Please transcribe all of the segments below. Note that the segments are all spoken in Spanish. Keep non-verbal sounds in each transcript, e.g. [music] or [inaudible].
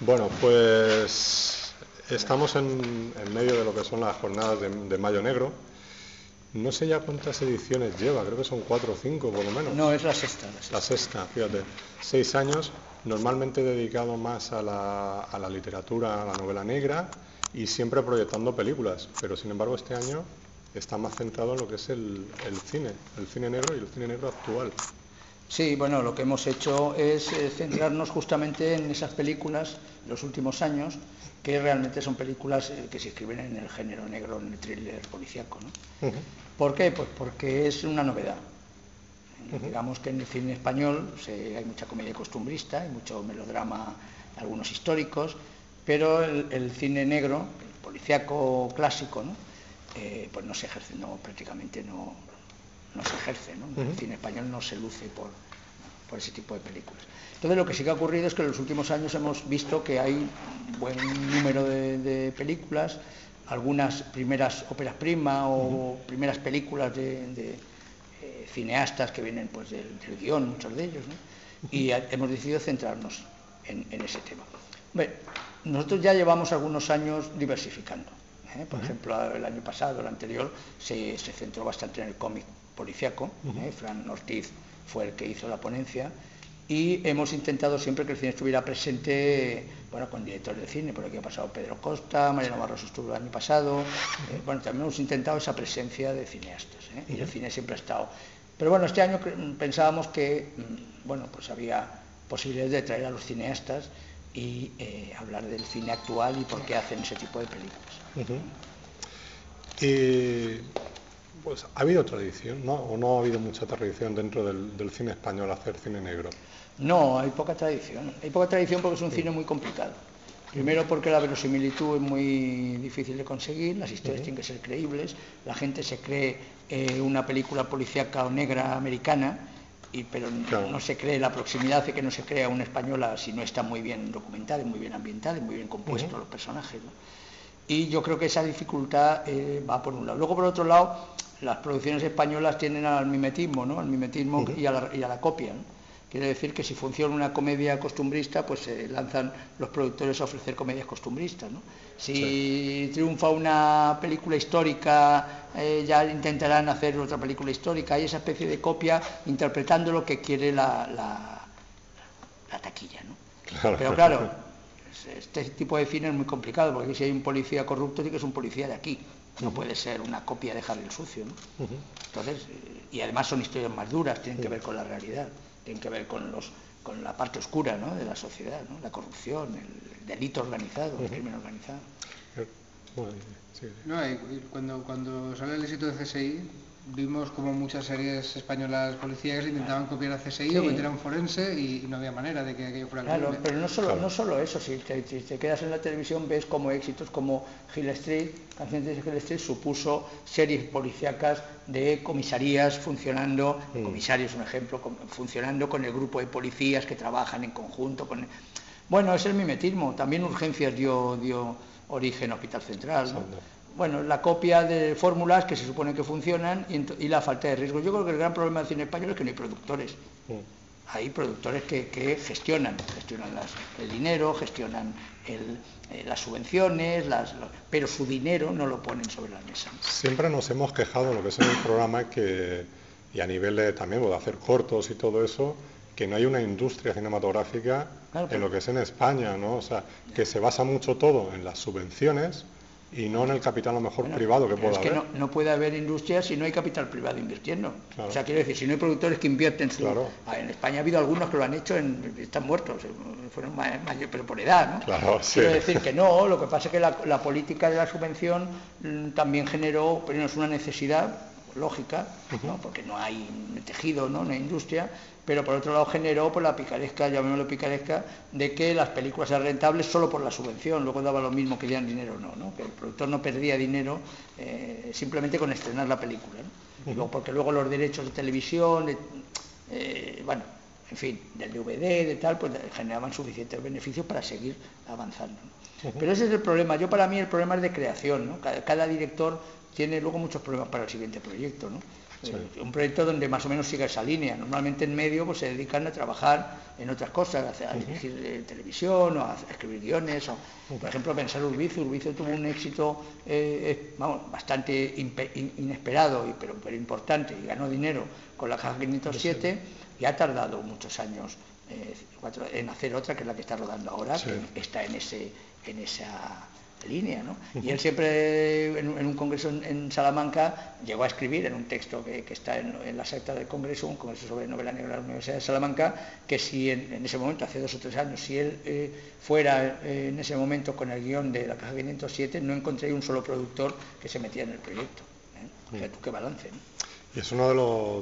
Bueno, pues estamos en, medio de lo que son las jornadas de, Mayo Negro. No sé ya cuántas ediciones lleva, creo que son cuatro o cinco por lo menos. No, es la sexta. La sexta, fíjate. Seis años, normalmente dedicado más a la, a la literatura, a la novela negra y siempre proyectando películas. Pero sin embargo este año está más centrado en lo que es el, cine, el cine negro y el cine negro actual. Sí, bueno, lo que hemos hecho es eh, centrarnos justamente en esas películas de los últimos años, que realmente son películas eh, que se escriben en el género negro, en el thriller policíaco. ¿no? ¿Por qué? Pues porque es una novedad. Digamos que en el cine español hay mucha comedia costumbrista, hay mucho melodrama, algunos históricos, pero el, cine negro, el policíaco clásico, ¿no? Eh, pues no se ejerce, no, prácticamente no, no se ejerce, ¿no? El cine español no se luce por, por ese tipo de películas. Entonces lo que sí que ha ocurrido es que en los últimos años hemos visto que hay un buen número de, películas, algunas primeras óperas prima o primeras películas de, eh, cineastas que vienen pues del, guion, muchos de ellos, ¿no? y hemos decidido centrarnos en, ese tema. nosotros ya llevamos algunos años diversificando. ¿eh? Por ejemplo, el año pasado, el anterior, se, centró bastante en el cómic policiaco. ¿eh? Fran Ortiz fue el que hizo la ponencia. Y hemos intentado siempre que el cine estuviera presente, bueno, con directores de cine, por aquí ha pasado Pedro Costa, Mariano Barroso estuvo el año pasado, eh, bueno, también hemos intentado esa presencia de cineastas, y el cine siempre ha estado. Pero bueno, este año pensábamos que, mm, bueno, pues había posibilidades de traer a los cineastas y hablar del cine actual y por qué hacen ese tipo de películas. Pues ha habido tradición, ¿no? ¿O no ha habido mucha tradición dentro del, cine español hacer cine negro? No, hay poca tradición. Hay poca tradición porque es un cine muy complicado. Primero porque la verosimilitud es muy difícil de conseguir, las historias tienen que ser creíbles, la gente se cree eh, una película policíaca o negra americana pero no, se cree la proximidad de que no se crea una española si no está muy bien documentada, muy bien ambientada, muy bien compuesto los personajes. Y yo creo que esa dificultad eh, va por un lado. Luego, por otro lado, las producciones españolas tienen al mimetismo, ¿no? al mimetismo y, a la, copia. Quiere decir que si funciona una comedia costumbrista, pues se lanzan los productores a ofrecer comedias costumbristas. Si triunfa una película histórica, eh, ya intentarán hacer otra película histórica. Hay esa especie de copia interpretando lo que quiere la, la, taquilla. Pero claro, este tipo de cine es muy complicado, porque si hay un policía corrupto, sí que es un policía de aquí. No puede ser una copia de el Sucio. Entonces, y además son historias más duras, tienen que ver con la realidad, tienen que ver con los con la parte oscura de la sociedad, la corrupción, el delito organizado, el crimen organizado. cuando, cuando sale el éxito de CSI, vimos como muchas series españolas policíacas intentaban copiar a CSI o meter a un forense y, no había manera de que aquello fuera Claro, pero no solo, no solo eso, si te, quedas en la televisión ves como éxitos como Hill Street, Canciones de Hill Street supuso series policíacas de comisarías funcionando, comisarios un ejemplo, funcionando con el grupo de policías que trabajan en conjunto con... Bueno, es el mimetismo, también Urgencias dio, dio origen a Hospital Central. ¿no? Bueno, la copia de fórmulas que se supone que funcionan y, la falta de riesgo. Yo creo que el gran problema del cine español es que no hay productores. Hay productores que, gestionan, gestionan el dinero, gestionan eh, las subvenciones, pero su dinero no lo ponen sobre la mesa. Siempre nos hemos quejado, lo que es en el programa, que, y a nivel de, también de hacer cortos y todo eso, que no hay una industria cinematográfica en lo que es en España, ¿no? O sea, que se basa mucho todo en las subvenciones y no en el capital a lo mejor privado que pueda es que No, puede haber industria si no hay capital privado invirtiendo. O sea, quiero decir, si no hay productores que invierten su... Ah, en España ha habido algunos que lo han hecho, en, están muertos, fueron mayores, pero por edad, ¿no? Claro, Quiero decir que no, lo que pasa es que la, política de la subvención mm, también generó, pero no es una necesidad lógica, porque no hay tejido, ¿no? no hay industria, pero por otro lado generó por la picaresca, llamémoslo picaresca, de que las películas eran rentables solo por la subvención, luego daba lo mismo que dieran dinero o no, ¿no? que el productor no perdía dinero eh, simplemente con estrenar la película, porque luego los derechos de televisión, eh, bueno, en fin, del DVD, de tal, pues generaban suficientes beneficios para seguir avanzando. Pero ese es el problema. Yo para mí el problema es de creación. ¿no? Cada, cada, director tiene luego muchos problemas para el siguiente proyecto. ¿no? Eh, un proyecto donde más o menos sigue esa línea. Normalmente en medio pues, se dedican a trabajar en otras cosas, a, dirigir eh, televisión o a, escribir guiones. O, por ejemplo, pensar Urbizo. Urbizo tuvo un éxito eh, bastante inesperado, y, pero, pero, importante y ganó dinero con la caja 507 y ha tardado muchos años en hacer otra, que es la que está rodando ahora, que está en, ese, en esa línea. ¿no? Y él siempre, en, un congreso en, Salamanca, llegó a escribir en un texto que, está en, la secta del congreso, un congreso sobre novela negra de la Universidad de Salamanca, que si en, ese momento, hace dos o tres años, si él eh, fuera eh, en ese momento con el guion de la caja 507, no encontraría un solo productor que se metía en el proyecto. ¿eh? O sea, tú qué balance. Y es uno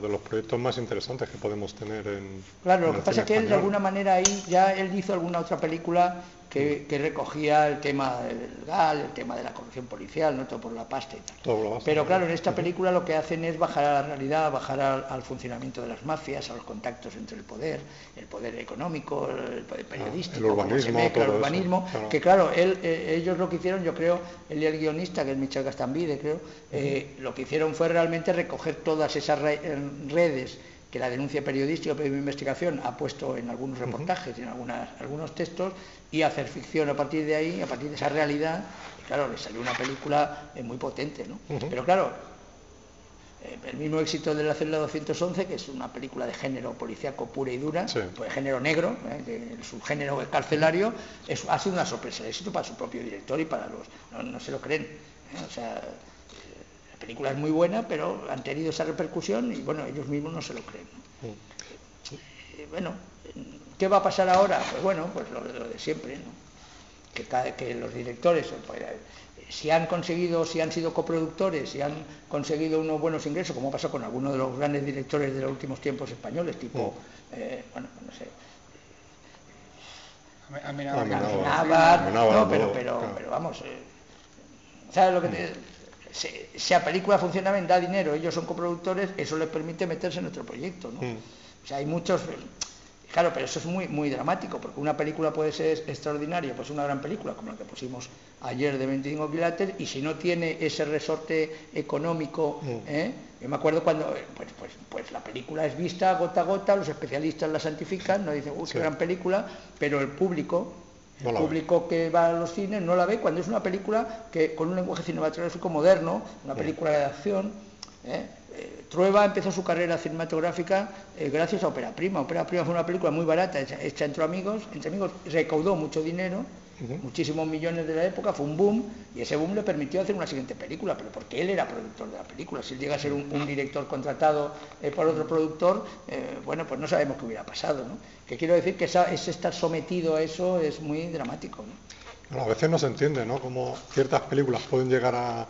de, los proyectos más interesantes que podemos tener en. Claro, lo que pasa es que él de alguna manera ahí ya él hizo alguna otra película que, recogía el tema del GAL, el tema de la corrupción policial, ¿no? todo por la pasta y tal. Pero claro, en esta película lo que hacen es bajar a la realidad, bajar al, funcionamiento de las mafias, a los contactos entre el poder, el poder económico, el poder ah, periodístico, el urbanismo, el urbanismo que claro, eh, ellos lo que hicieron, yo creo, él y el guionista, que es Michel Gastambide, creo, eh, lo que hicieron fue realmente recoger todas esas redes que la denuncia periodística o de investigación ha puesto en algunos reportajes, en algunas, algunos textos, y hacer ficción a partir de ahí, a partir de esa realidad, y claro, le salió una película eh, muy potente, ¿no? Pero claro, eh, el mismo éxito de la celda 211, que es una película de género policíaco pura y dura, pues género negro, eh, el subgénero carcelario, ha sido una sorpresa de éxito para su propio director y para los... no, se lo creen. O sea, película es muy buena, pero han tenido esa repercusión y bueno, ellos mismos no se lo creen. Eh, bueno, ¿qué va a pasar ahora? Pues bueno, pues lo, de siempre, ¿no? que, que los directores, pues, si han conseguido, si han sido coproductores, si han conseguido unos buenos ingresos, como pasó con algunos de los grandes directores de los últimos tiempos españoles, tipo, eh, bueno, no sé, no, pero, pero, pero vamos, eh, ¿sabes lo que te, si, la película funciona bien, da dinero, ellos son coproductores, eso les permite meterse en nuestro proyecto. ¿no? Mm. O sea, hay muchos... Claro, pero eso es muy, muy dramático, porque una película puede ser extraordinaria, pues una gran película, como la que pusimos ayer de 25 quilates, y si no tiene ese resorte económico, mm. ¿eh? yo me acuerdo cuando, pues, pues, pues, la película es vista gota a gota, los especialistas la santifican, no dicen, uy, qué gran película, pero el público el público que va a los cines no la ve cuando es una película que con un lenguaje cinematográfico moderno, una película de acción. ¿eh? Eh, Trueba empezó su carrera cinematográfica eh, gracias a Opera Prima. Opera Prima fue una película muy barata, hecha, entre amigos, entre amigos recaudó mucho dinero muchísimos millones de la época, fue un boom, y ese boom le permitió hacer una siguiente película, pero porque él era productor de la película. Si él llega a ser un, director contratado eh, por otro productor, eh, bueno, pues no sabemos qué hubiera pasado. ¿no? Que quiero decir que esa, ese estar sometido a eso es muy dramático. a veces no se entiende, ¿no? Cómo ciertas películas pueden llegar a,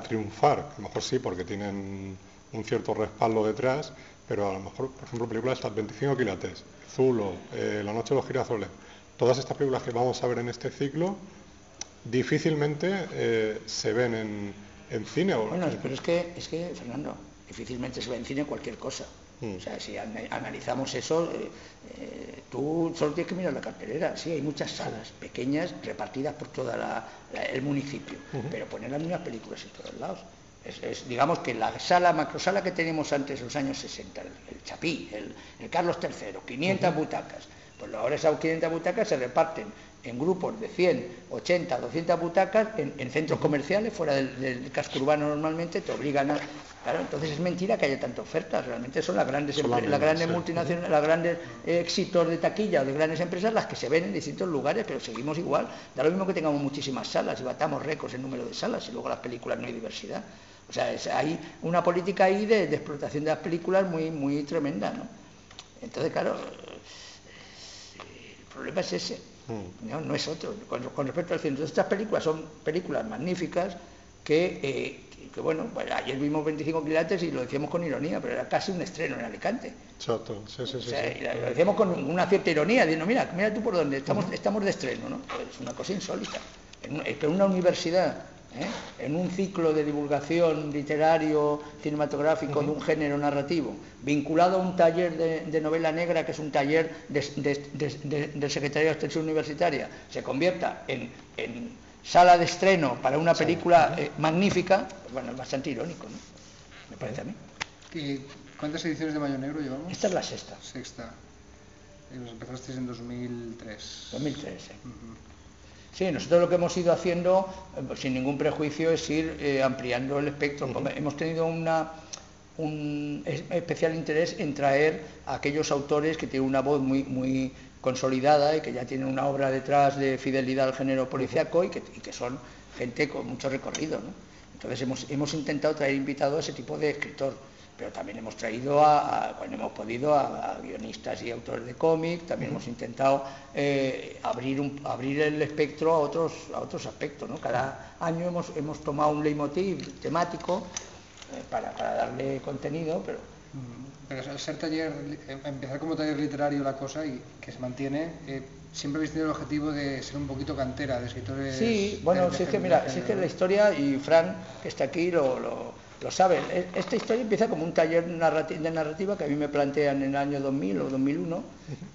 triunfar, a lo mejor sí, porque tienen un cierto respaldo detrás, pero a lo mejor, por ejemplo, películas estas 25 quilates, Zulo, eh, La noche de los girasoles, todas estas películas que vamos a ver en este ciclo difícilmente eh, se ven en, cine. Bueno, pero es que, es que, Fernando, difícilmente se ve en cine cualquier cosa. Mm. O sea, si analizamos eso, eh, eh, tú solo tienes que mirar la cartelera. Sí, hay muchas salas pequeñas repartidas por todo el municipio, pero poner las mismas películas en todos lados. Es, digamos que la sala, macrosala que teníamos antes en los años 60, el, Chapí, el, Carlos III, 500 butacas, pues ahora esas 500 butacas se reparten en grupos de 100, 80, 200 butacas en, centros comerciales, fuera del, casco urbano normalmente, te obligan a... Claro, entonces es mentira que haya tanta oferta, realmente son las grandes, las grandes multinacionales, las grandes éxitos de taquilla o de grandes empresas las que se ven en distintos lugares, pero seguimos igual. Da lo mismo que tengamos muchísimas salas y batamos récords en número de salas y luego las películas no hay diversidad. O sea, hay una política ahí de, explotación de las películas muy, muy tremenda, ¿no? Entonces, claro, problema es ese, mm. no, es otro. Con, respecto al cine, estas películas son películas magníficas que, eh, bueno, ayer vimos 25 quilates y lo decíamos con ironía, pero era casi un estreno en Alicante. Exacto, sí, sí, sí, Lo decíamos con una cierta ironía, diciendo, mira, mira tú por dónde, estamos, estamos de estreno, ¿no? Es una cosa insólita. En, una universidad ¿eh? en un ciclo de divulgación literario, cinematográfico de un género narrativo, vinculado a un taller de, novela negra, que es un taller del Secretario de Extensión Universitaria, se convierta en, sala de estreno para una película eh, magnífica, bueno, es bastante irónico, ¿no? Me parece a mí. ¿Cuántas ediciones de Mayo Negro llevamos? Esta es la sexta. Sexta. Y empezasteis en 2003. 2003, sí. Sí, nosotros lo que hemos ido haciendo, eh, sin ningún prejuicio, es ir eh, ampliando el espectro. Hemos tenido una, un especial interés en traer a aquellos autores que tienen una voz muy, muy consolidada y que ya tienen una obra detrás de fidelidad al género policiaco y que, y que son gente con mucho recorrido. ¿no? Entonces hemos, hemos intentado traer invitados a ese tipo de escritor pero también hemos traído, a, cuando hemos podido, a, guionistas y autores de cómic, también hemos intentado eh, abrir, un, abrir el espectro a otros, a otros aspectos. ¿no? Cada año hemos, hemos tomado un leitmotiv temático eh, para, darle contenido, pero... Pero al ser taller, eh, empezar como taller literario la cosa y que se mantiene, siempre habéis tenido el objetivo de ser un poquito cantera, de escritores... Sí, bueno, si es que mira, si es que la historia, y Fran, que está aquí, lo lo saben. E, esta historia empieza como un taller de narrativa que a mí me plantean en el año 2000 o 2001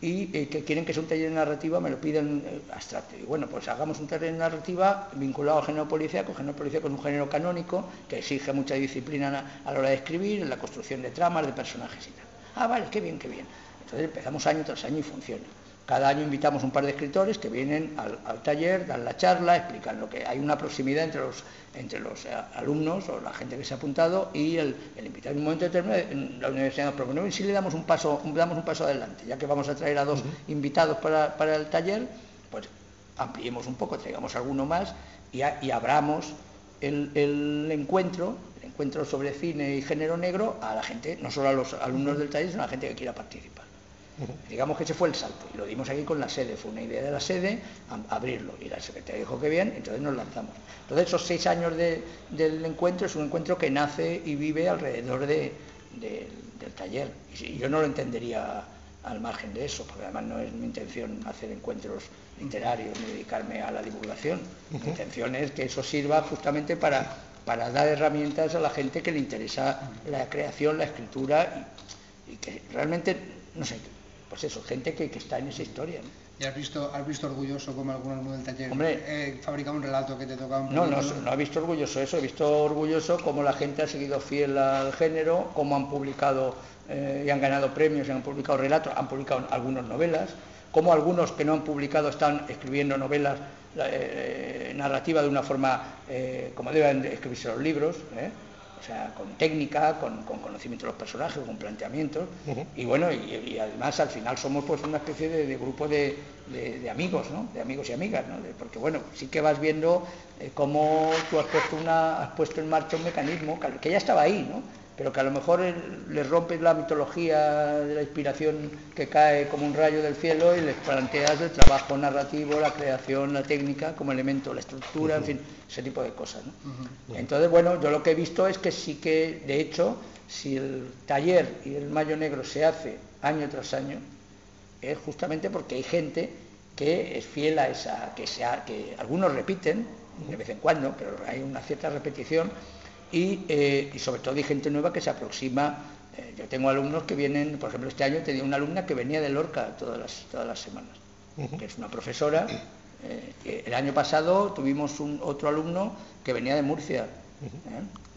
y eh, que quieren que sea un taller de narrativa, me lo piden eh, abstracto. Y bueno, pues hagamos un taller de narrativa vinculado al género policíaco. El género policíaco es un género canónico que exige mucha disciplina a la hora de escribir, en la construcción de tramas, de personajes y tal. Ah, vale, qué bien, qué bien. Entonces empezamos año tras año y funciona. Cada año invitamos un par de escritores que vienen al, taller, dan la charla, explican lo que hay una proximidad entre los, entre los eh, alumnos o la gente que se ha apuntado y el, invitado. En un momento determinado la universidad nos propone, y si le damos un paso, damos un paso adelante, ya que vamos a traer a dos invitados para, el taller, pues ampliemos un poco, traigamos alguno más y, abramos el, el encuentro el encuentro sobre cine y género negro a la gente, no solo a los alumnos del taller, sino a la gente que quiera participar. Digamos que ese fue el salto y lo dimos aquí con la sede, fue una idea de la sede abrirlo y la secretaria dijo que bien, entonces nos lanzamos. Entonces esos seis años del encuentro es un encuentro que nace y vive alrededor del taller y yo no lo entendería al margen de eso, porque además no es mi intención hacer encuentros literarios ni dedicarme a la divulgación. Mi intención es que eso sirva justamente para, para dar herramientas a la gente que le interesa la creación, la escritura y que realmente, no sé, pues eso, gente que, está en esa historia. ¿Y has visto, has visto orgulloso como algunos del taller Hombre, eh, un relato que te toca un No, no, no he visto orgulloso eso, he visto orgulloso cómo la gente ha seguido fiel al género, cómo han publicado eh, y han ganado premios y han publicado relatos, han publicado algunas novelas, cómo algunos que no han publicado están escribiendo novelas eh, narrativas de una forma como deben escribirse los libros o sea, con técnica, con, conocimiento de los personajes, con planteamientos, y bueno, y, además al final somos pues una especie de, grupo de, amigos, ¿no? De amigos y amigas, ¿no? porque bueno, sí que vas viendo eh, cómo tú has puesto, una, has puesto en marcha un mecanismo que ya estaba ahí, ¿no? Pero que a lo mejor les rompes la mitología de la inspiración que cae como un rayo del cielo y les planteas el trabajo narrativo, la creación, la técnica como elemento, la estructura, en fin, ese tipo de cosas. Entonces, bueno, yo lo que he visto es que sí que, de hecho, si el taller y el Mayo Negro se hace año tras año, es justamente porque hay gente que es fiel a esa, que, sea, que algunos repiten de vez en cuando, pero hay una cierta repetición eh, y, sobre todo hay gente nueva que se aproxima. Eh, yo tengo alumnos que vienen, por ejemplo, este año tenía una alumna que venía de Lorca todas las, todas las semanas, que es una profesora. Eh, el año pasado tuvimos un, otro alumno que venía de Murcia.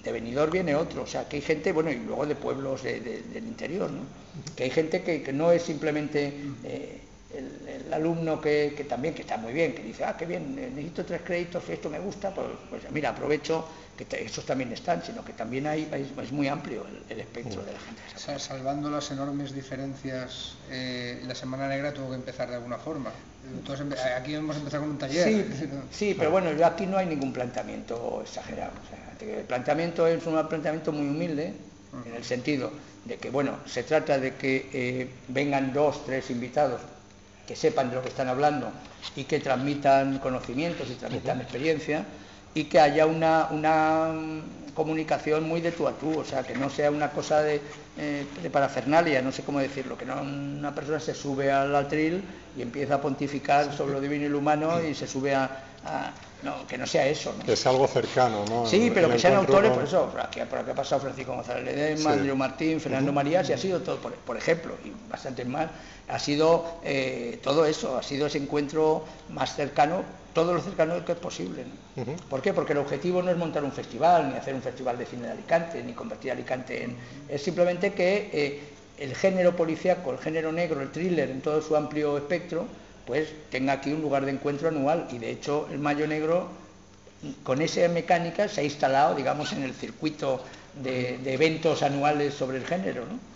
De Benidorm viene otro, o sea que hay gente, bueno, y luego de pueblos del interior, ¿no? que hay gente que, no es simplemente el, alumno que, también, que está muy bien, que dice, ah, qué bien, necesito tres créditos, y esto me gusta, pues, pues mira, aprovecho que estos también están, sino que también hay, es, muy amplio el, espectro de la gente. salvando las enormes diferencias, eh, la Semana Negra tuvo que empezar de alguna forma. Entonces, aquí hemos empezado con un taller. Sí, [laughs] pero bueno, yo aquí no hay ningún planteamiento exagerado. el planteamiento es un planteamiento muy humilde, en el sentido de que, bueno, se trata de que eh, vengan dos, tres invitados que sepan de lo que están hablando y que transmitan conocimientos y transmitan experiencia y que haya una, mm, comunicación muy de tú a tú, o sea, que no sea una cosa de, eh, de parafernalia, no sé cómo decirlo, que no una persona se sube al atril y empieza a pontificar sobre lo divino y lo humano y se sube a, no, que no sea eso. Que sea algo cercano, ¿no? Sí, pero que sean autores, por eso, por aquí, por aquí ha pasado Francisco González Ledesma, Andrew Martín, Fernando Marías, y ha sido todo, por, ejemplo, y bastantes más, ha sido eh, todo eso, ha sido ese encuentro más cercano todo lo cercano que es posible. ¿Por qué? Porque el objetivo no es montar un festival, ni hacer un festival de cine de Alicante, ni convertir a Alicante en... Es simplemente que eh, el género policíaco, el género negro, el thriller en todo su amplio espectro, pues tenga aquí un lugar de encuentro anual. Y de hecho el Mayo Negro, con esa mecánica, se ha instalado, digamos, en el circuito de, eventos anuales sobre el género. ¿no?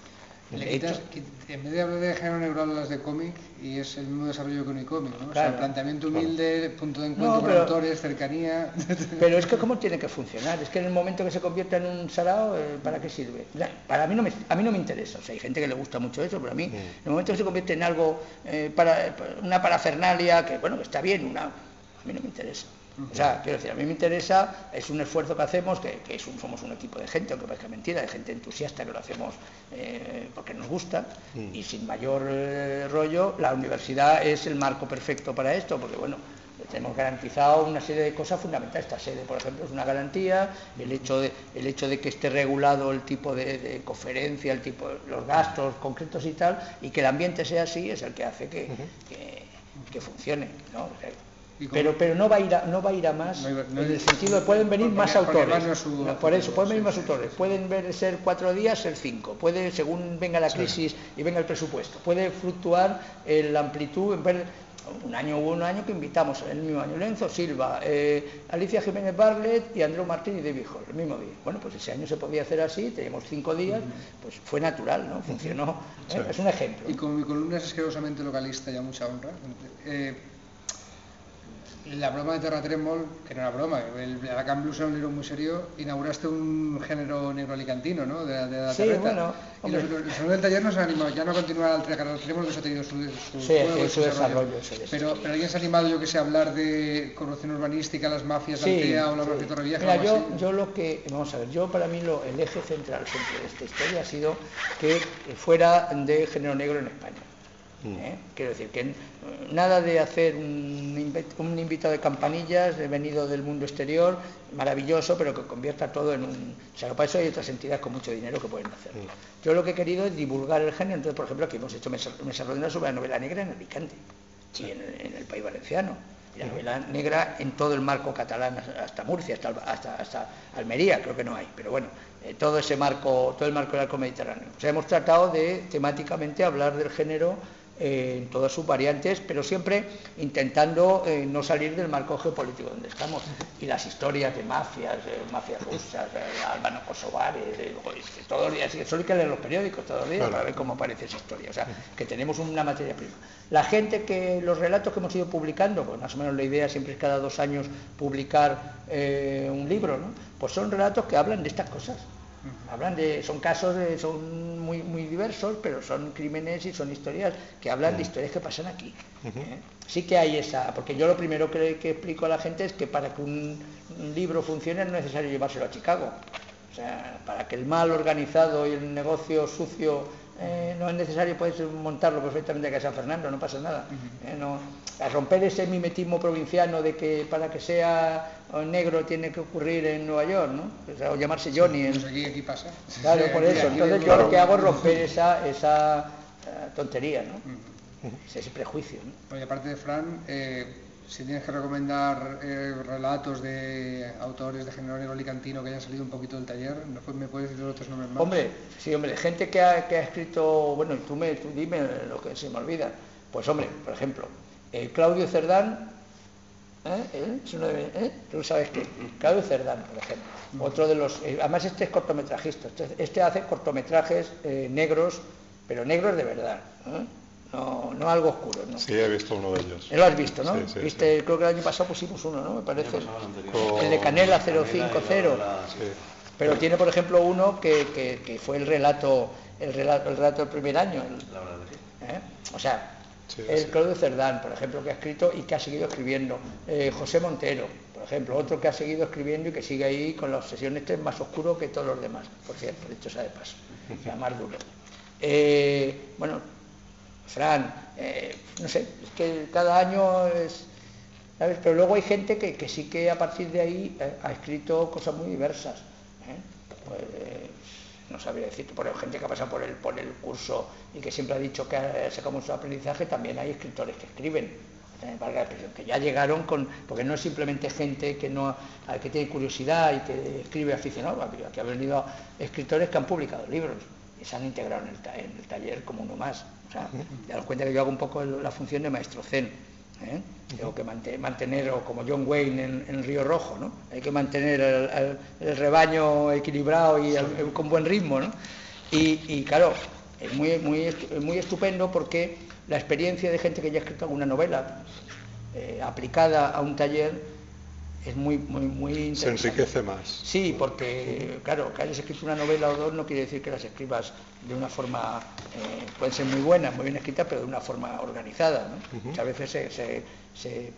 En vez de hablar de género negro hablas de cómic y es el mismo desarrollo que un cómic, ¿no? O sea, el planteamiento humilde, punto de encuentro con autores, cercanía. [laughs] Pero es que cómo tiene que funcionar, es que en el momento que se convierta en un sarao, eh, ¿para qué sirve? Para mí no me, a mí no me interesa, o sea, hay gente que le gusta mucho eso, pero a mí, en el momento que se convierte en algo, eh, para, una parafernalia, que bueno, que está bien, una, a mí no me interesa. O sea, quiero decir, a mí me interesa, es un esfuerzo que hacemos, que, somos un equipo de gente, aunque parezca mentira, de gente entusiasta que lo hacemos eh, porque nos gusta, mm. y sin mayor eh, rollo, la universidad es el marco perfecto para esto, porque bueno, tenemos garantizado una serie de cosas fundamentales. Esta sede, por ejemplo, es una garantía, el hecho de, el hecho de que esté regulado el tipo de, conferencia, el tipo, los gastos concretos y tal, y que el ambiente sea así, es el que hace que, que, funcione. ¿no? Pero pero no va a ir a, no va a ir a más en el sentido de pueden venir más autores. por eso pueden venir más autores. pueden ser cuatro días ser cinco. Puede según venga la crisis y venga el presupuesto. Puede fluctuar la amplitud en ver un año hubo un año que invitamos el mismo año. Lenzo Silva eh, Alicia Jiménez Barlet y Andreu Martín y David Hall el mismo día. Bueno pues ese año se podía hacer así teníamos cinco días pues fue natural no funcionó ¿eh? es un ejemplo. Y con mi columna es asquerosamente localista ya mucha honra. Eh, la broma de Terra Tremol, que no era broma, el Alacant Blues era un libro muy serio, inauguraste un género negro alicantino, ¿no? De, de la sí, bueno, y los, los, del taller no se han animado, ya no continuar al Terra Tremol, que eso ha tenido su, su, sí, juego, su desarrollo. pero, pero alguien se ha animado, yo que sé, a hablar de corrupción urbanística, las mafias Altea o la mafia Torrevieja. Mira, yo, yo lo que, vamos a ver, yo para mí lo, el eje central siempre de esta historia ha sido que fuera de género negro en España. Mm. ¿eh? Quiero decir que nada de hacer un, invitado de campanillas de venido del mundo exterior, maravilloso, pero que convierta todo en un... O sea, para eso hay otras entidades con mucho dinero que pueden hacerlo. Mm. Yo lo que he querido es divulgar el género, entonces, por ejemplo, aquí hemos hecho mesa, mesa sobre la novela negra en Alicante y en, el país valenciano. Y la novela negra en todo el marco catalán, hasta Murcia, hasta, hasta, Almería, creo que no hay, pero bueno, eh, todo ese marco, todo el marco del arco mediterráneo. O sea, hemos tratado de temáticamente hablar del género en todas sus variantes, pero siempre intentando eh, no salir del marco geopolítico donde estamos. Y las historias de mafias, mafias rusas, albano-kosovares, todos los días, solo hay que leer los periódicos todos los días para ver cómo aparece esa historia. O sea, que tenemos una materia prima. La gente que, los relatos que hemos ido publicando, pues más o menos la idea siempre es cada dos años publicar eh, un libro, ¿no? Pues son relatos que hablan de estas cosas Hablan de, son casos, son muy, muy diversos, pero son crímenes y son historias que hablan de historias que pasan aquí. ¿eh? Sí que hay esa, porque yo lo primero que, que, explico a la gente es que para que un, libro funcione no es necesario llevárselo a Chicago. O sea, para que el mal organizado y el negocio sucio eh, no es necesario, puedes montarlo perfectamente aquí a San Fernando, no pasa nada. ¿eh? no, a romper ese mimetismo provinciano de que para que sea negro tiene que ocurrir en Nueva York, ¿no? O, llamarse Johnny. Pues aquí, pasa. Claro, por eso. Entonces yo lo que hago es romper esa, esa eh, tontería, ¿no? [laughs] Ese prejuicio. ¿no? Oye, aparte de Fran, eh, si tienes que recomendar eh, relatos de autores de género negro alicantino que hayan salido un poquito del taller, ¿me puedes decir otros nombres más? Hombre, sí, hombre, gente que ha, que ha escrito, bueno, tú, me, tú dime lo que se me olvida. Pues hombre, por ejemplo, eh, Claudio Cerdán, ¿eh? ¿Eh? ¿Eh? tú sabes que Claudio Cerdán, por ejemplo, otro de los, además este es cortometrajista, este, este hace cortometrajes negros, pero negros de verdad, no, no, algo oscuro. ¿no? Sí, he visto uno de ellos. Lo has visto, ¿no? Viste, creo que el año pasado pusimos uno, ¿no? Me parece. El de Canela 050. Pero tiene, por ejemplo, uno que, que, fue el relato, el relato, el relato del primer año. O sea, el Claudio Cerdán, por ejemplo, que ha escrito y que ha seguido escribiendo. Eh, José Montero, por ejemplo, otro que ha seguido escribiendo y que sigue ahí con la obsesión este más oscuro que todos los demás, por cierto, dicho sea de paso, sea más duro. Eh, bueno, Fran, eh, no sé, es que cada año es... ¿sabes? Pero luego hay gente que, sí que a partir de ahí ha escrito cosas muy diversas. Pues, no sabría decir, por gente que ha pasado por el, por el curso y que siempre ha dicho que ha sacado mucho aprendizaje, también hay escritores que escriben. que ya llegaron con, porque no es simplemente gente que no que tiene curiosidad y que escribe aficionado, que ha venido escritores que han publicado libros y se han integrado en el, taller como uno más. O sea, cuenta que yo hago un poco la función de maestro zen. ¿Eh? Tengo que mantener, o como John Wayne en, Río Rojo, ¿no? Hay que mantener el, rebaño equilibrado y con buen ritmo, ¿no? Y, claro, es muy, muy, muy estupendo porque la experiencia de gente que ya ha escrito alguna novela eh, aplicada a un taller es muy, muy, muy interesante. Se enriquece más. Sí, porque, claro, que hayas escrito una novela o dos no quiere decir que las escribas de una forma, eh, pueden ser muy buenas, muy bien escritas, pero de una forma organizada. Muchas veces se,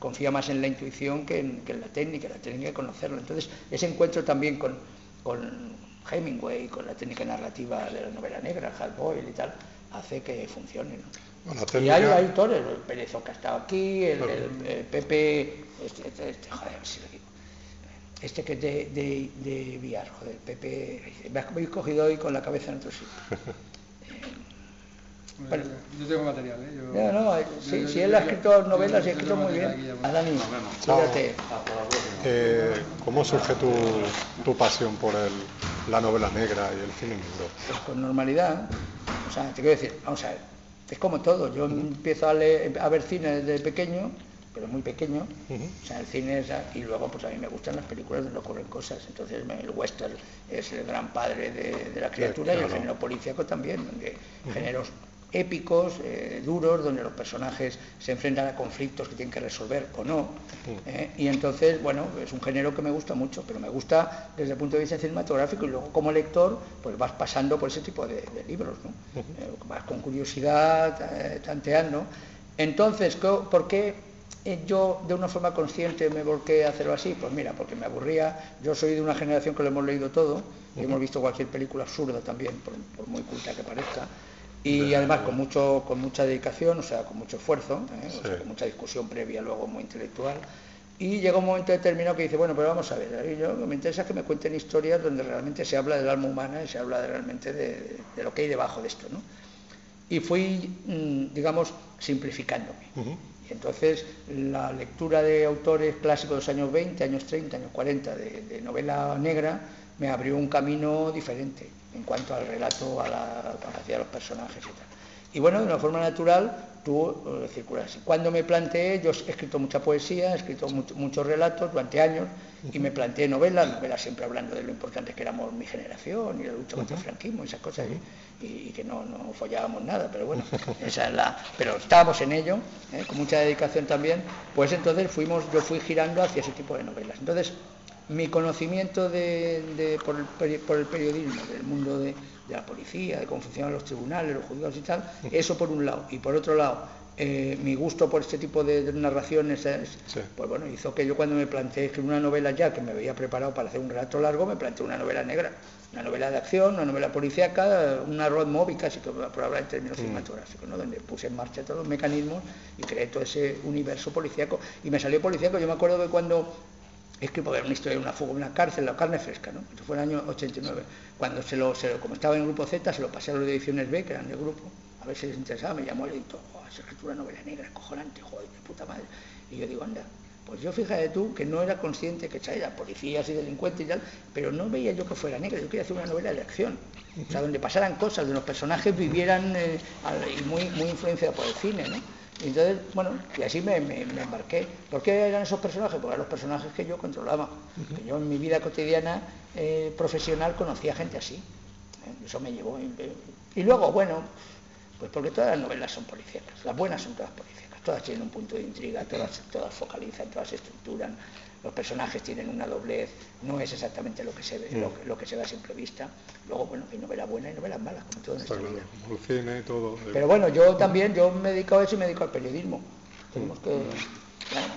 confía más en la intuición que en, la técnica, la técnica de conocerlo. Entonces, ese encuentro también con, con Hemingway, con la técnica narrativa de la novela negra, Hal Boyle y tal, hace que funcione. Y hay, autores, el Pérez que ha estado aquí, el, Pepe, este, este, este, joder, si lo digo, este que es de, de, de Viar, joder, Pepe, me habéis cogido hoy con la cabeza en otro sitio. [laughs] Bueno, yo tengo material, ¿eh? Yo, no, no, sí, si él ha escrito novelas y ha escrito muy bien. Adani, cuídate. Eh, ¿Cómo surge tu, tu pasión por el, la novela negra y el cine negro? Pues con normalidad. O sea, te quiero decir, vamos a ver, es como todo. Yo empiezo a, ver cine desde pequeño, pero muy pequeño. O sea, el cine es... Y luego, pues a mí me gustan las películas donde ocurren cosas. Entonces, el western es el gran padre de, la criatura y el género policíaco también, donde géneros épicos, eh, duros, donde los personajes se enfrentan a conflictos que tienen que resolver o no. Eh, y entonces, bueno, es un género que me gusta mucho, pero me gusta desde el punto de vista cinematográfico y luego como lector, pues vas pasando por ese tipo de, libros, ¿no? Eh, vas con curiosidad, tanteando. Entonces, ¿por qué yo de una forma consciente me volqué a hacerlo así? Pues mira, porque me aburría, yo soy de una generación que lo hemos leído todo, y hemos visto cualquier película absurda también, por muy culta que parezca y además con mucho con mucha dedicación, o sea, con mucho esfuerzo, ¿eh? con mucha discusión previa luego muy intelectual. Y llega un momento determinado que dice, bueno, pero vamos a ver, yo, me interesa que me cuenten historias donde realmente se habla del alma humana y se habla realmente de, lo que hay debajo de esto. ¿no? Y fui, mm, digamos, simplificándome. Entonces la lectura de autores clásicos de los años 20, años 30, años 40 de novela negra me abrió un camino diferente en cuanto al relato, a la de los personajes y tal. Y bueno, de una forma natural, tú eh, circulas. Cuando me planteé, yo he escrito mucha poesía, he escrito muchos relatos durante años, y me planteé novelas, novelas siempre hablando de lo importante que éramos mi generación y la lucha contra el franquismo y esas cosas, y, que no, no, follábamos nada, pero bueno, [laughs] esa es la. Pero estábamos en ello, ¿eh? con mucha dedicación también, pues entonces fuimos, yo fui girando hacia ese tipo de novelas. Entonces, mi conocimiento de, por, el, periodismo, del mundo de, la policía, de cómo funcionan los tribunales, los juzgados y tal, eso por un lado. Y por otro lado, eh, mi gusto por este tipo de, narraciones, pues bueno, hizo que yo cuando me planteé escribir una novela ya, que me había preparado para hacer un relato largo, me planteé una novela negra, una novela de acción, una novela policíaca, una road movie casi, que por hablar en términos mm. cinematográficos, ¿no? donde puse en marcha todos los mecanismos y creé todo ese universo policíaco. Y me salió policíaco, yo me acuerdo que cuando es que poder una historia de una fuga, una cárcel, la carne fresca, ¿no? Esto fue en el año 89. Cuando se lo, se como estaba en el grupo Z, se lo pasé a los de ediciones B, que eran del grupo, a ver si les interesaba, me llamó el editor, oh, esa escritura novela negra, cojonante, joder, de puta madre. Y yo digo, anda, pues yo fíjate tú que no era consciente que eran policías y delincuentes y tal, pero no veía yo que fuera negra, yo quería hacer una novela de acción, o sea, donde pasaran cosas, donde los personajes vivieran eh, y muy, muy influenciados por el cine, ¿no? Entonces, bueno, y así me, embarqué. ¿Por qué eran esos personajes? Porque eran los personajes que yo controlaba. que yo en mi vida cotidiana eh, profesional conocía gente así. ¿eh? Eso me llevó. Y luego, bueno, pues porque todas las novelas son policíacas. Las buenas son todas policíacas. Todas tienen un punto de intriga, todas, todas focalizan, todas estructuran los personajes tienen una doblez, no es exactamente lo que se ve, lo, que se ve a simple vista. Luego, bueno, hay novelas buenas y novelas malas, como todo en esta vida. el cine y todo. Pero bueno, yo también, yo me dedico a eso y me dedico al periodismo. Tenemos que...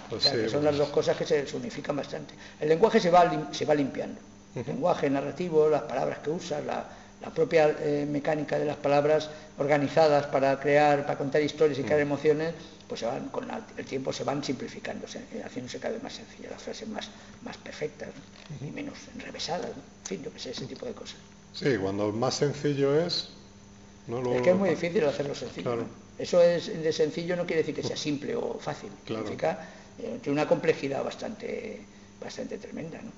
Pues son las dos cosas que se, unifican bastante. El lenguaje se va, se va limpiando. El lenguaje narrativo, las palabras que usas, la, propia eh, mecánica de las palabras organizadas para crear, para contar historias y crear emociones, pues se van, con el tiempo se van simplificando, haciéndose cada vez más sencillas, las frases más, más perfectas y menos enrevesadas, en fin, yo que sé, ese tipo de cosas. Sí, cuando más sencillo es... No, es que es muy difícil hacerlo sencillo. Eso es de sencillo no quiere decir que sea simple o fácil. Significa eh, tiene una complejidad bastante, bastante tremenda. ¿no?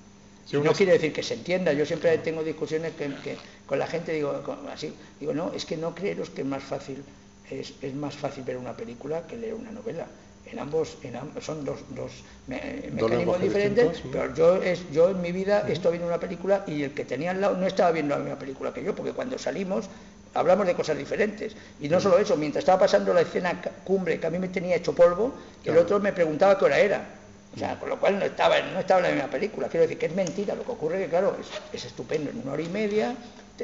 no quiere decir que se entienda. Yo siempre tengo discusiones que, con la gente, digo así, digo, no, es que no creeros que es más fácil, es, es más fácil ver una película que leer una novela. En ambos, en ambos son dos, dos mecanismos diferentes, pero yo, es, yo en mi vida he estado viendo una película y el que tenía al lado no estaba viendo la misma película que yo, porque cuando salimos hablamos de cosas diferentes. Y no solo eso, mientras estaba pasando la escena cumbre que a mí me tenía hecho polvo, el otro me preguntaba qué hora era. O sea, con lo cual no estaba, no estaba en la misma película. Quiero decir que es mentira, lo que ocurre que, claro, es, es estupendo en una hora y media,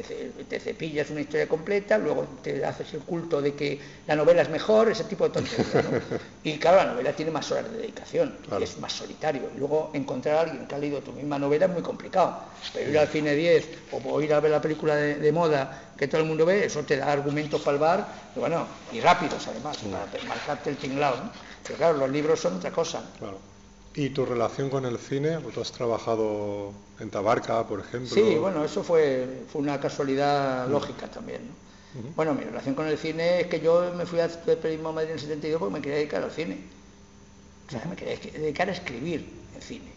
te, cepillas una historia completa, luego te haces el culto de que la novela es mejor, ese tipo de tonterías. [laughs] Y claro, la novela tiene más horas de dedicación, es más solitario. Y luego encontrar a alguien que ha leído tu misma novela es muy complicado. Pero ir al cine 10 o ir a ver la película de, moda que todo el mundo ve, eso te da argumentos para el bar, y bueno, y rápidos además, para marcarte el tinglado. Pero claro, los libros son otra cosa. ¿Y tu relación con el cine? ¿Tú has trabajado en Tabarca, por ejemplo? Sí, bueno, eso fue, fue una casualidad lógica también. Bueno, mi relación con el cine es que yo me fui a periodismo Madrid en el 72 porque me quería dedicar al cine. O sea, me quería dedicar a escribir en cine.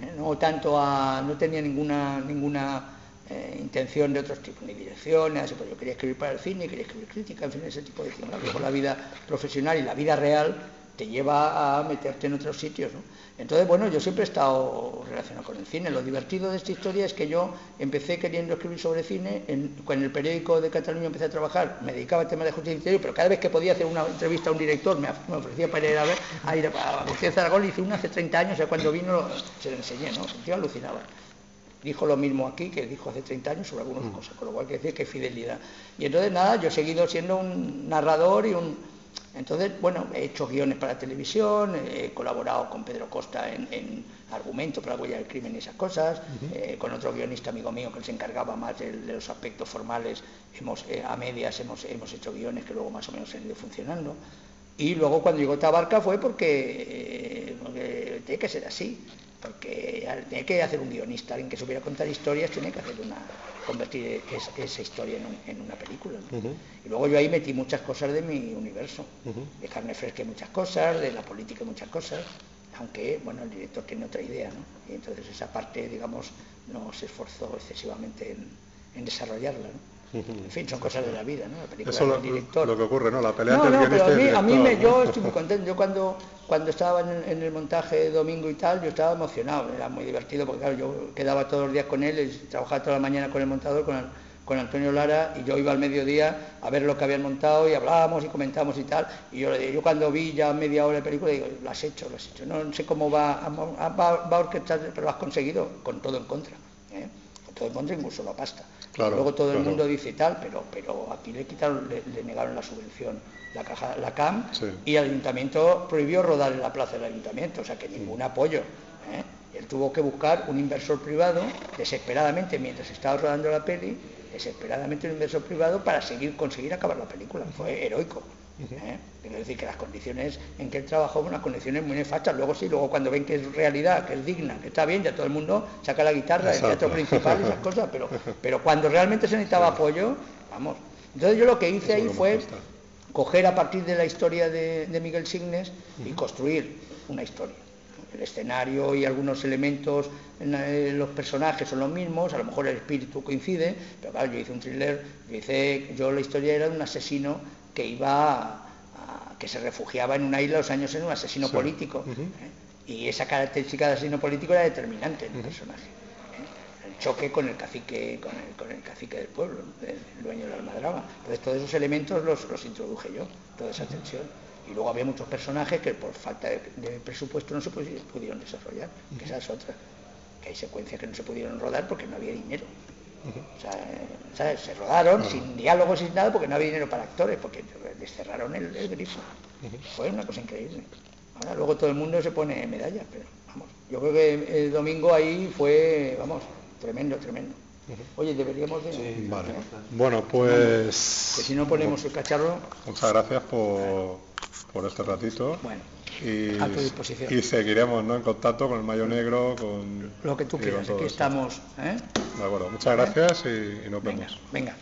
¿eh? No tanto a... no tenía ninguna, ninguna eh, intención de otros tipos, ni direcciones, pues yo quería escribir para el cine, quería escribir crítica, en fin, ese tipo de cosas. Luego la vida profesional y la vida real te lleva a meterte en otros sitios. ¿no? Entonces, bueno, yo siempre he estado relacionado con el cine. Lo divertido de esta historia es que yo empecé queriendo escribir sobre cine, en, cuando el periódico de Cataluña empecé a trabajar, me dedicaba al tema de justicia interior, pero cada vez que podía hacer una entrevista a un director, me, ofrecía para ir a ver, a ir a, a Zaragoza, hice una hace 30 años, ya cuando vino se lo enseñé, ¿no? Yo alucinaba dijo lo mismo aquí que dijo hace 30 años sobre algunas mm. cosas, con lo cual quiere decir que fidelidad. Y entonces nada, yo he seguido siendo un narrador y un, entonces, bueno, he hecho guiones para televisión, he colaborado con Pedro Costa en, en argumentos para la huella del crimen y esas cosas, eh, con otro guionista amigo mío que se encargaba más de, los aspectos formales, hemos, eh, a medias hemos, hemos, hecho guiones que luego más o menos han ido funcionando. Y luego cuando llegó Tabarca fue porque, eh, porque tiene que ser así porque tiene que hacer un guionista, alguien que supiera contar historias, tiene que hacer una, convertir esa historia en, una película. Y luego yo ahí metí muchas cosas de mi universo, de carne fresca muchas cosas, de la política muchas cosas, aunque bueno el director tiene otra idea, ¿no? Y entonces esa parte, digamos, no se esforzó excesivamente en, en desarrollarla. ¿no? En fin, son cosas de la vida, ¿no? La película Eso del director. Lo, que ocurre, ¿no? La pelea no, no, pero a mí, a mí me, yo estoy muy contento. Yo cuando, cuando estaba en, el montaje domingo y tal, yo estaba emocionado, era muy divertido porque claro, yo quedaba todos los días con él, y trabajaba toda la mañana con el montador, con, con Antonio Lara, y yo iba al mediodía a ver lo que habían montado y hablábamos y comentábamos y tal. Y yo yo cuando vi ya media hora de película, digo, lo has hecho, lo has hecho. No, sé cómo va, va, va a orquestar, pero lo has conseguido con todo en contra. Todo contra, incluso la pasta. Luego todo el mundo dice tal, pero, pero aquí le quitaron, le, negaron la subvención, la caja, la CAM, y el ayuntamiento prohibió rodar en la plaza del ayuntamiento, o sea que ningún apoyo. ¿eh? Él tuvo que buscar un inversor privado, desesperadamente, mientras estaba rodando la peli, desesperadamente un inversor privado para seguir, conseguir acabar la película. Fue heroico. ¿Eh? Quiero decir que las condiciones en que él trabajó unas condiciones muy nefastas. Luego sí, luego cuando ven que es realidad, que es digna, que está bien, ya todo el mundo saca la guitarra del teatro principal y esas cosas, pero, pero cuando realmente se necesitaba apoyo, vamos. Entonces yo lo que hice ahí fue coger a partir de la historia de, Miguel Signes y construir una historia. El escenario y algunos elementos, en los personajes son los mismos, a lo mejor el espíritu coincide, pero claro, yo hice un thriller, yo, hice, yo la historia era de un asesino que iba que se refugiaba en una isla los años en un asesino político. ¿eh? Y esa característica de asesino político era determinante en el personaje. ¿eh? El choque con el cacique, con el, cacique del pueblo, el dueño de la almadraba. Entonces todos esos elementos los, introduje yo, toda esa tensión. Y luego había muchos personajes que por falta de, presupuesto no se pudieron desarrollar, que esa es otra. Que hay secuencias que no se pudieron rodar porque no había dinero. O sea, se rodaron sin diálogos, sin nada, porque no había dinero para actores, porque les cerraron el, grifo. Fue una cosa increíble. Ahora luego todo el mundo se pone medallas, pero vamos, yo creo que el domingo ahí fue, vamos, tremendo, tremendo. Oye, deberíamos de... Sí, vale. Bueno, pues... Que si no ponemos el cacharro... Muchas gracias por, por este ratito. Bueno y, Y seguiremos en contacto con el Mayo Negro, con... Lo que tú quieras, aquí estamos. ¿eh? De acuerdo, muchas gracias y, nos vemos. Venga.